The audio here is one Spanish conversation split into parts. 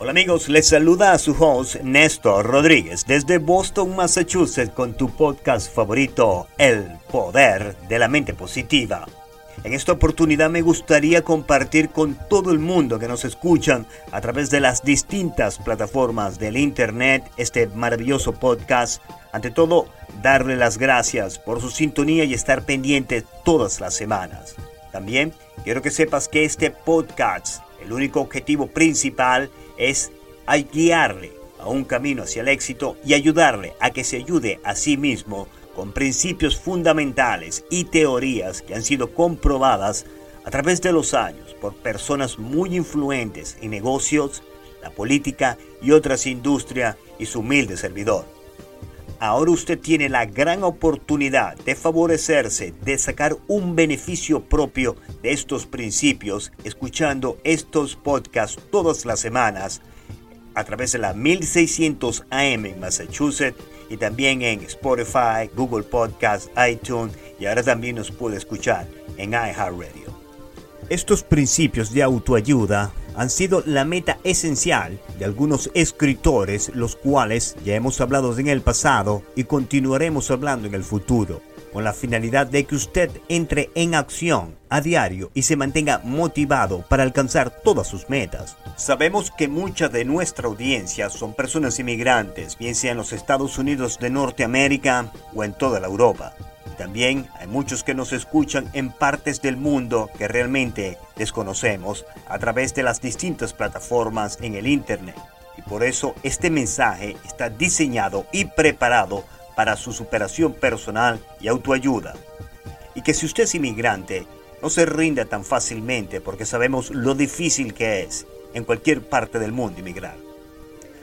Hola amigos, les saluda a su host Néstor Rodríguez desde Boston, Massachusetts con tu podcast favorito, El Poder de la Mente Positiva. En esta oportunidad me gustaría compartir con todo el mundo que nos escuchan a través de las distintas plataformas del Internet este maravilloso podcast. Ante todo, darle las gracias por su sintonía y estar pendiente todas las semanas. También quiero que sepas que este podcast, el único objetivo principal es guiarle a un camino hacia el éxito y ayudarle a que se ayude a sí mismo con principios fundamentales y teorías que han sido comprobadas a través de los años por personas muy influentes en negocios, la política y otras industrias y su humilde servidor. Ahora usted tiene la gran oportunidad de favorecerse, de sacar un beneficio propio de estos principios, escuchando estos podcasts todas las semanas a través de la 1600 AM en Massachusetts y también en Spotify, Google Podcast, iTunes y ahora también nos puede escuchar en iHeartRadio. Estos principios de autoayuda han sido la meta esencial de algunos escritores, los cuales ya hemos hablado en el pasado y continuaremos hablando en el futuro, con la finalidad de que usted entre en acción a diario y se mantenga motivado para alcanzar todas sus metas. Sabemos que mucha de nuestra audiencia son personas inmigrantes, bien sea en los Estados Unidos de Norteamérica o en toda la Europa. También hay muchos que nos escuchan en partes del mundo que realmente desconocemos a través de las distintas plataformas en el Internet. Y por eso este mensaje está diseñado y preparado para su superación personal y autoayuda. Y que si usted es inmigrante, no se rinda tan fácilmente porque sabemos lo difícil que es en cualquier parte del mundo inmigrar.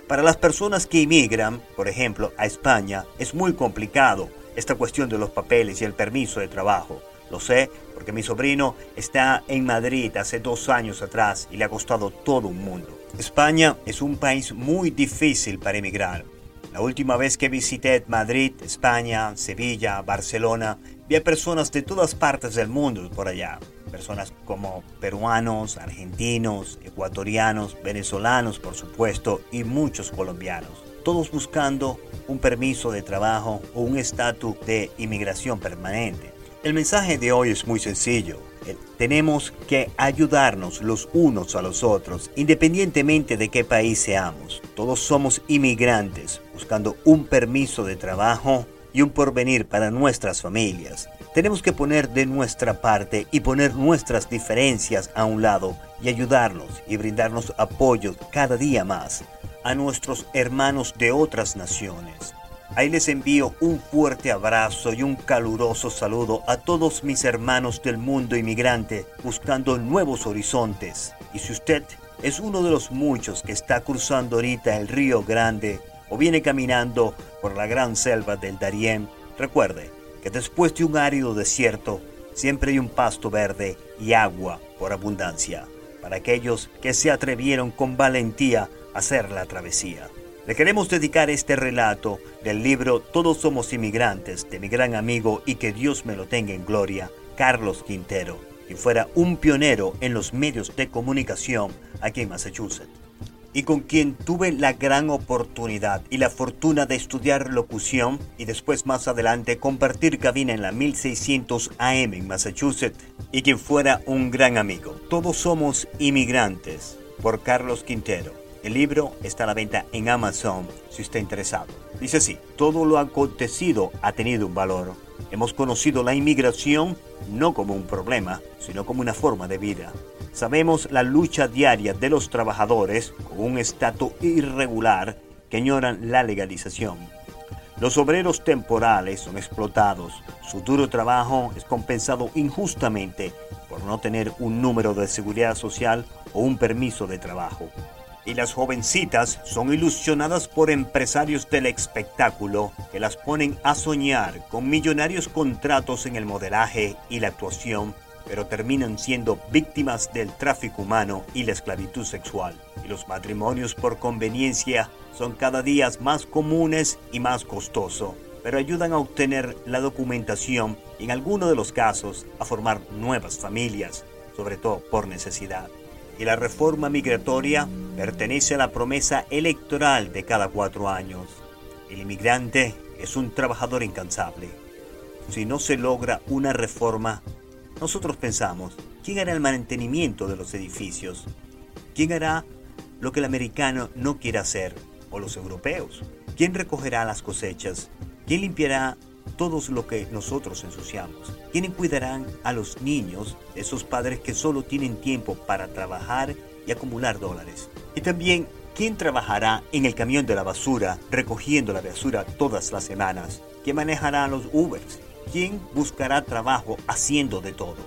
Para las personas que inmigran, por ejemplo, a España, es muy complicado esta cuestión de los papeles y el permiso de trabajo. Lo sé porque mi sobrino está en Madrid hace dos años atrás y le ha costado todo un mundo. España es un país muy difícil para emigrar. La última vez que visité Madrid, España, Sevilla, Barcelona, vi a personas de todas partes del mundo por allá. Personas como peruanos, argentinos, ecuatorianos, venezolanos, por supuesto, y muchos colombianos todos buscando un permiso de trabajo o un estatus de inmigración permanente. El mensaje de hoy es muy sencillo. Eh, tenemos que ayudarnos los unos a los otros, independientemente de qué país seamos. Todos somos inmigrantes buscando un permiso de trabajo y un porvenir para nuestras familias. Tenemos que poner de nuestra parte y poner nuestras diferencias a un lado y ayudarnos y brindarnos apoyo cada día más a nuestros hermanos de otras naciones. Ahí les envío un fuerte abrazo y un caluroso saludo a todos mis hermanos del mundo inmigrante buscando nuevos horizontes. Y si usted es uno de los muchos que está cruzando ahorita el río Grande o viene caminando por la gran selva del Darién, recuerde que después de un árido desierto siempre hay un pasto verde y agua por abundancia para aquellos que se atrevieron con valentía hacer la travesía. Le queremos dedicar este relato del libro Todos somos inmigrantes de mi gran amigo y que Dios me lo tenga en gloria, Carlos Quintero, quien fuera un pionero en los medios de comunicación aquí en Massachusetts y con quien tuve la gran oportunidad y la fortuna de estudiar locución y después más adelante compartir cabina en la 1600 AM en Massachusetts y quien fuera un gran amigo. Todos somos inmigrantes por Carlos Quintero. El libro está a la venta en Amazon si está interesado. Dice así, todo lo acontecido ha tenido un valor. Hemos conocido la inmigración no como un problema, sino como una forma de vida. Sabemos la lucha diaria de los trabajadores con un estatus irregular que añoran la legalización. Los obreros temporales son explotados, su duro trabajo es compensado injustamente por no tener un número de seguridad social o un permiso de trabajo y las jovencitas son ilusionadas por empresarios del espectáculo que las ponen a soñar con millonarios contratos en el modelaje y la actuación, pero terminan siendo víctimas del tráfico humano y la esclavitud sexual. Y los matrimonios por conveniencia son cada día más comunes y más costosos, pero ayudan a obtener la documentación y en algunos de los casos a formar nuevas familias, sobre todo por necesidad. Y la reforma migratoria pertenece a la promesa electoral de cada cuatro años. El inmigrante es un trabajador incansable. Si no se logra una reforma, nosotros pensamos, ¿quién hará el mantenimiento de los edificios? ¿Quién hará lo que el americano no quiere hacer? ¿O los europeos? ¿Quién recogerá las cosechas? ¿Quién limpiará todo lo que nosotros ensuciamos? ¿Quiénes cuidarán a los niños, esos padres que solo tienen tiempo para trabajar y acumular dólares? Y también, ¿quién trabajará en el camión de la basura recogiendo la basura todas las semanas? ¿Quién manejará los Ubers? ¿Quién buscará trabajo haciendo de todo?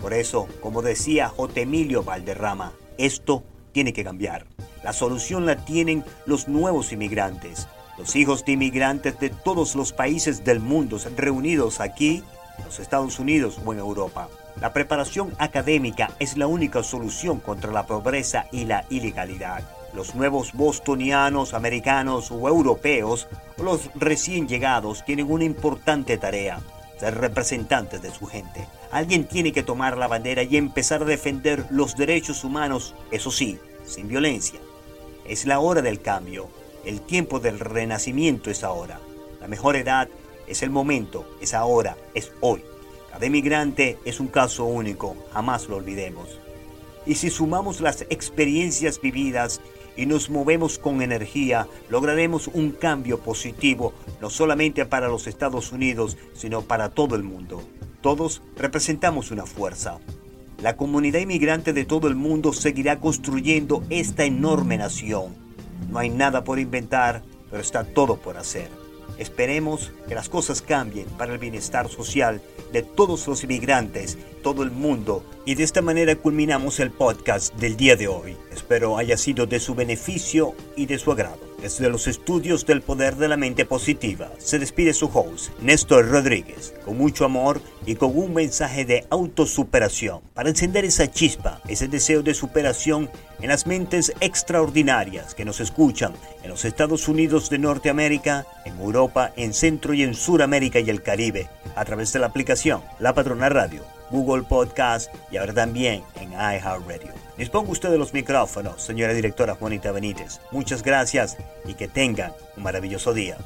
Por eso, como decía J. Emilio Valderrama, esto tiene que cambiar. La solución la tienen los nuevos inmigrantes los hijos de inmigrantes de todos los países del mundo reunidos aquí, en los Estados Unidos o en Europa. La preparación académica es la única solución contra la pobreza y la ilegalidad. Los nuevos bostonianos, americanos o europeos o los recién llegados tienen una importante tarea, ser representantes de su gente. Alguien tiene que tomar la bandera y empezar a defender los derechos humanos, eso sí, sin violencia. Es la hora del cambio. El tiempo del renacimiento es ahora. La mejor edad es el momento, es ahora, es hoy. Cada inmigrante es un caso único, jamás lo olvidemos. Y si sumamos las experiencias vividas y nos movemos con energía, lograremos un cambio positivo, no solamente para los Estados Unidos, sino para todo el mundo. Todos representamos una fuerza. La comunidad inmigrante de todo el mundo seguirá construyendo esta enorme nación no hay nada por inventar, pero está todo por hacer. Esperemos que las cosas cambien para el bienestar social de todos los inmigrantes, todo el mundo. Y de esta manera culminamos el podcast del día de hoy. Espero haya sido de su beneficio y de su agrado. Desde los estudios del poder de la mente positiva, se despide su host, Néstor Rodríguez, con mucho amor y con un mensaje de autosuperación para encender esa chispa, ese deseo de superación en las mentes extraordinarias que nos escuchan en los Estados Unidos de Norteamérica, en Europa, en Centro y en Suramérica y el Caribe, a través de la aplicación La Patrona Radio, Google Podcast y ahora también en iHeartRadio. Disponga usted de los micrófonos, señora directora Juanita Benítez. Muchas gracias y que tengan un maravilloso día.